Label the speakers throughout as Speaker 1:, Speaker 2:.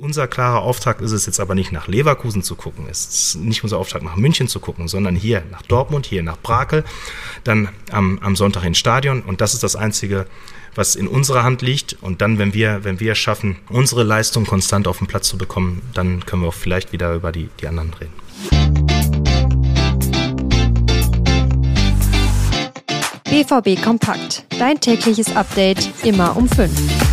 Speaker 1: Unser klarer Auftrag ist es jetzt aber nicht nach Leverkusen zu gucken, es ist nicht unser Auftrag nach München zu gucken, sondern hier nach Dortmund, hier nach Brakel, dann am, am Sonntag ins Stadion und das ist das Einzige, was in unserer Hand liegt und dann, wenn wir, wenn wir schaffen, unsere Leistung konstant auf den Platz zu bekommen, dann können wir auch vielleicht wieder über die, die anderen reden.
Speaker 2: BVB Kompakt. Dein tägliches Update immer um 5.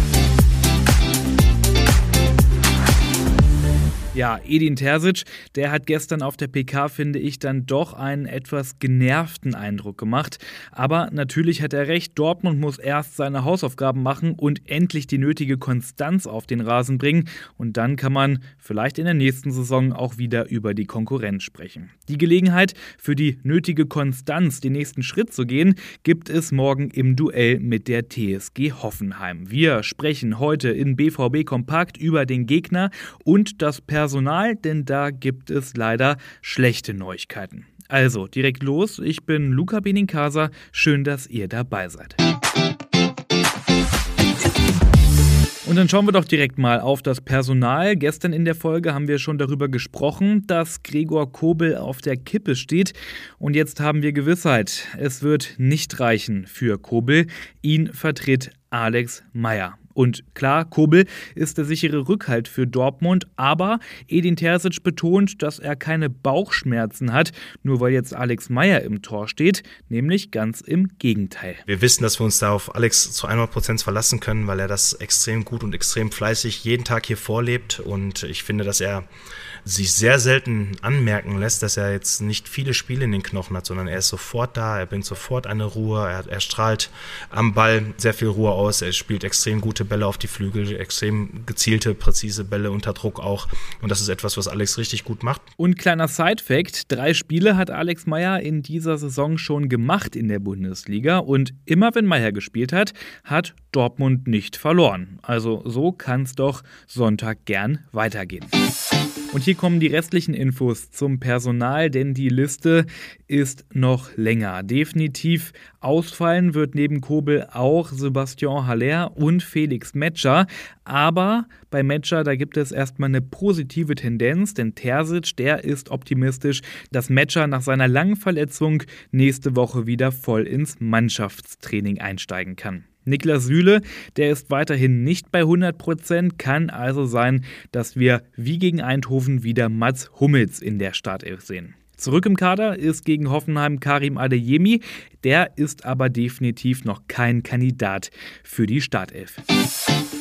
Speaker 3: Ja, Edin Terzic, der hat gestern auf der PK, finde ich, dann doch einen etwas genervten Eindruck gemacht. Aber natürlich hat er recht, Dortmund muss erst seine Hausaufgaben machen und endlich die nötige Konstanz auf den Rasen bringen. Und dann kann man vielleicht in der nächsten Saison auch wieder über die Konkurrenz sprechen. Die Gelegenheit für die nötige Konstanz, den nächsten Schritt zu gehen, gibt es morgen im Duell mit der TSG Hoffenheim. Wir sprechen heute in BVB Kompakt über den Gegner und das Personal Personal, denn da gibt es leider schlechte Neuigkeiten. Also, direkt los. Ich bin Luca Benincasa. Schön, dass ihr dabei seid. Und dann schauen wir doch direkt mal auf das Personal. Gestern in der Folge haben wir schon darüber gesprochen, dass Gregor Kobel auf der Kippe steht. Und jetzt haben wir Gewissheit, es wird nicht reichen für Kobel. Ihn vertritt Alex Meyer. Und klar, Kobel ist der sichere Rückhalt für Dortmund, aber Edin Terzic betont, dass er keine Bauchschmerzen hat, nur weil jetzt Alex Meyer im Tor steht, nämlich ganz im Gegenteil.
Speaker 1: Wir wissen, dass wir uns da auf Alex zu 100 Prozent verlassen können, weil er das extrem gut und extrem fleißig jeden Tag hier vorlebt und ich finde, dass er sich sehr selten anmerken lässt, dass er jetzt nicht viele Spiele in den Knochen hat, sondern er ist sofort da, er bringt sofort eine Ruhe, er, er strahlt am Ball sehr viel Ruhe aus, er spielt extrem Bälle auf die Flügel, extrem gezielte, präzise Bälle unter Druck auch und das ist etwas, was Alex richtig gut macht.
Speaker 3: Und kleiner Side-Fact, drei Spiele hat Alex Meyer in dieser Saison schon gemacht in der Bundesliga und immer wenn Meyer gespielt hat, hat Dortmund nicht verloren. Also so kann es doch Sonntag gern weitergehen. Und hier kommen die restlichen Infos zum Personal, denn die Liste ist noch länger. Definitiv ausfallen wird neben Kobel auch Sebastian Haller und Felix Metscher. Aber bei Metscher, da gibt es erstmal eine positive Tendenz, denn Terzic, der ist optimistisch, dass Metscher nach seiner langen Verletzung nächste Woche wieder voll ins Mannschaftstraining einsteigen kann. Niklas Süle, der ist weiterhin nicht bei 100 Prozent, kann also sein, dass wir wie gegen Eindhoven wieder Mats Hummels in der Startelf sehen. Zurück im Kader ist gegen Hoffenheim Karim Adeyemi, der ist aber definitiv noch kein Kandidat für die Startelf.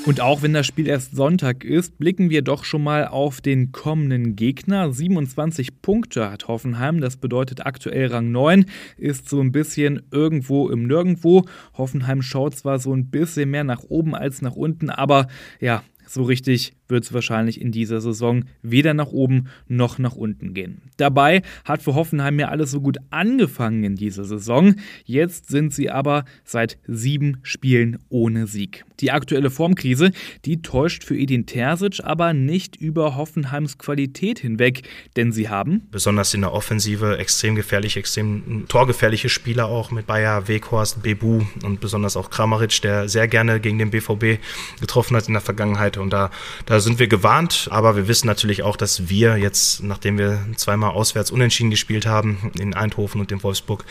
Speaker 3: Und auch wenn das Spiel erst Sonntag ist, blicken wir doch schon mal auf den kommenden Gegner. 27 Punkte hat Hoffenheim, das bedeutet aktuell Rang 9, ist so ein bisschen irgendwo im Nirgendwo. Hoffenheim schaut zwar so ein bisschen mehr nach oben als nach unten, aber ja, so richtig wird es wahrscheinlich in dieser Saison weder nach oben noch nach unten gehen. Dabei hat für Hoffenheim ja alles so gut angefangen in dieser Saison. Jetzt sind sie aber seit sieben Spielen ohne Sieg. Die aktuelle Formkrise, die täuscht für Edin Terzic aber nicht über Hoffenheims Qualität hinweg, denn sie haben
Speaker 1: besonders in der Offensive extrem gefährliche, extrem torgefährliche Spieler auch mit Bayer, Weghorst, Bebu und besonders auch Kramaric, der sehr gerne gegen den BVB getroffen hat in der Vergangenheit und da, da da sind wir gewarnt, aber wir wissen natürlich auch, dass wir jetzt, nachdem wir zweimal auswärts unentschieden gespielt haben, in Eindhoven und in Wolfsburg,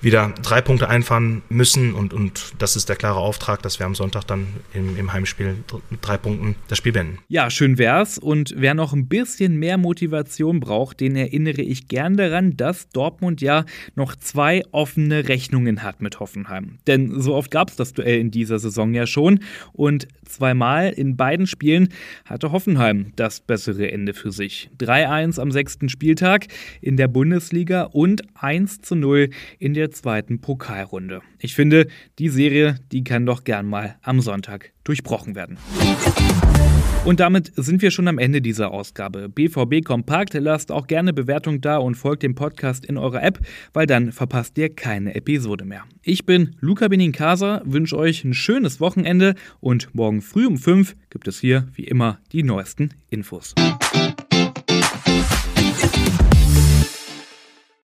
Speaker 1: wieder drei Punkte einfahren müssen. Und, und das ist der klare Auftrag, dass wir am Sonntag dann im, im Heimspiel mit drei Punkten das Spiel beenden.
Speaker 3: Ja, schön wär's. Und wer noch ein bisschen mehr Motivation braucht, den erinnere ich gern daran, dass Dortmund ja noch zwei offene Rechnungen hat mit Hoffenheim. Denn so oft gab es das Duell in dieser Saison ja schon. Und zweimal in beiden Spielen hatte Hoffenheim das bessere Ende für sich. 3-1 am sechsten Spieltag in der Bundesliga und 1-0 in der zweiten Pokalrunde. Ich finde, die Serie, die kann doch gern mal am Sonntag durchbrochen werden. Und damit sind wir schon am Ende dieser Ausgabe. BVB Kompakt, lasst auch gerne Bewertung da und folgt dem Podcast in eurer App, weil dann verpasst ihr keine Episode mehr. Ich bin Luca Benincasa, wünsche euch ein schönes Wochenende und morgen früh um 5 gibt es hier wie immer die neuesten Infos.